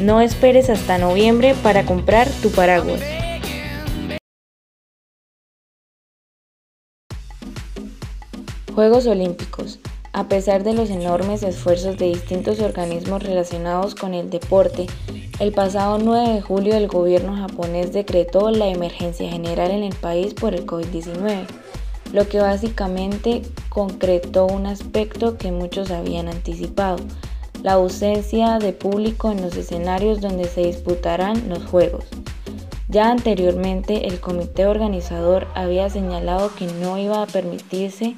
No esperes hasta noviembre para comprar tu paraguas. Juegos Olímpicos. A pesar de los enormes esfuerzos de distintos organismos relacionados con el deporte, el pasado 9 de julio el gobierno japonés decretó la emergencia general en el país por el COVID-19, lo que básicamente concretó un aspecto que muchos habían anticipado, la ausencia de público en los escenarios donde se disputarán los Juegos. Ya anteriormente el comité organizador había señalado que no iba a permitirse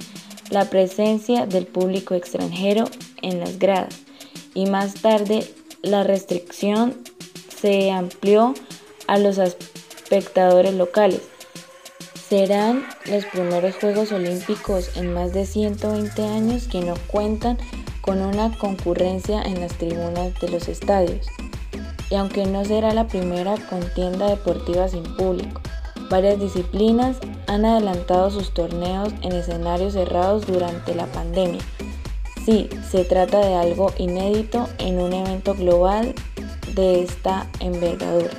la presencia del público extranjero en las gradas y más tarde la restricción se amplió a los espectadores locales. Serán los primeros Juegos Olímpicos en más de 120 años que no cuentan con una concurrencia en las tribunas de los estadios. Y aunque no será la primera contienda deportiva sin público, varias disciplinas han adelantado sus torneos en escenarios cerrados durante la pandemia. Sí, se trata de algo inédito en un evento global de esta envergadura.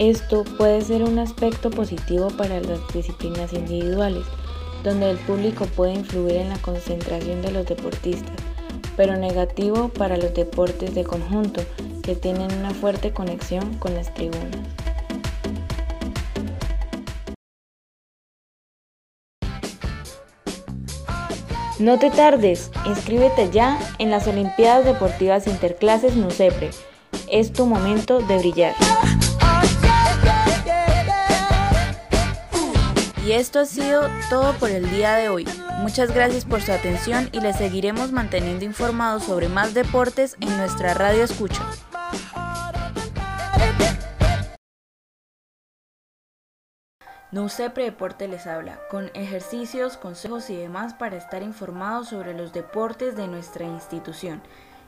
Esto puede ser un aspecto positivo para las disciplinas individuales, donde el público puede influir en la concentración de los deportistas, pero negativo para los deportes de conjunto, que tienen una fuerte conexión con las tribunas. No te tardes, inscríbete ya en las Olimpiadas Deportivas Interclases NUCEPRE. Es tu momento de brillar. Y esto ha sido todo por el día de hoy. Muchas gracias por su atención y les seguiremos manteniendo informados sobre más deportes en nuestra radio escucha. NUCEPRE Deporte les habla, con ejercicios, consejos y demás para estar informados sobre los deportes de nuestra institución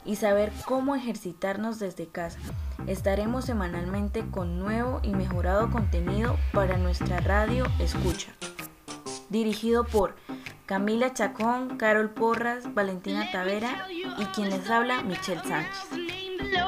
y saber cómo ejercitarnos desde casa. Estaremos semanalmente con nuevo y mejorado contenido para nuestra radio Escucha. Dirigido por Camila Chacón, Carol Porras, Valentina Tavera y quien les habla, Michelle Sánchez.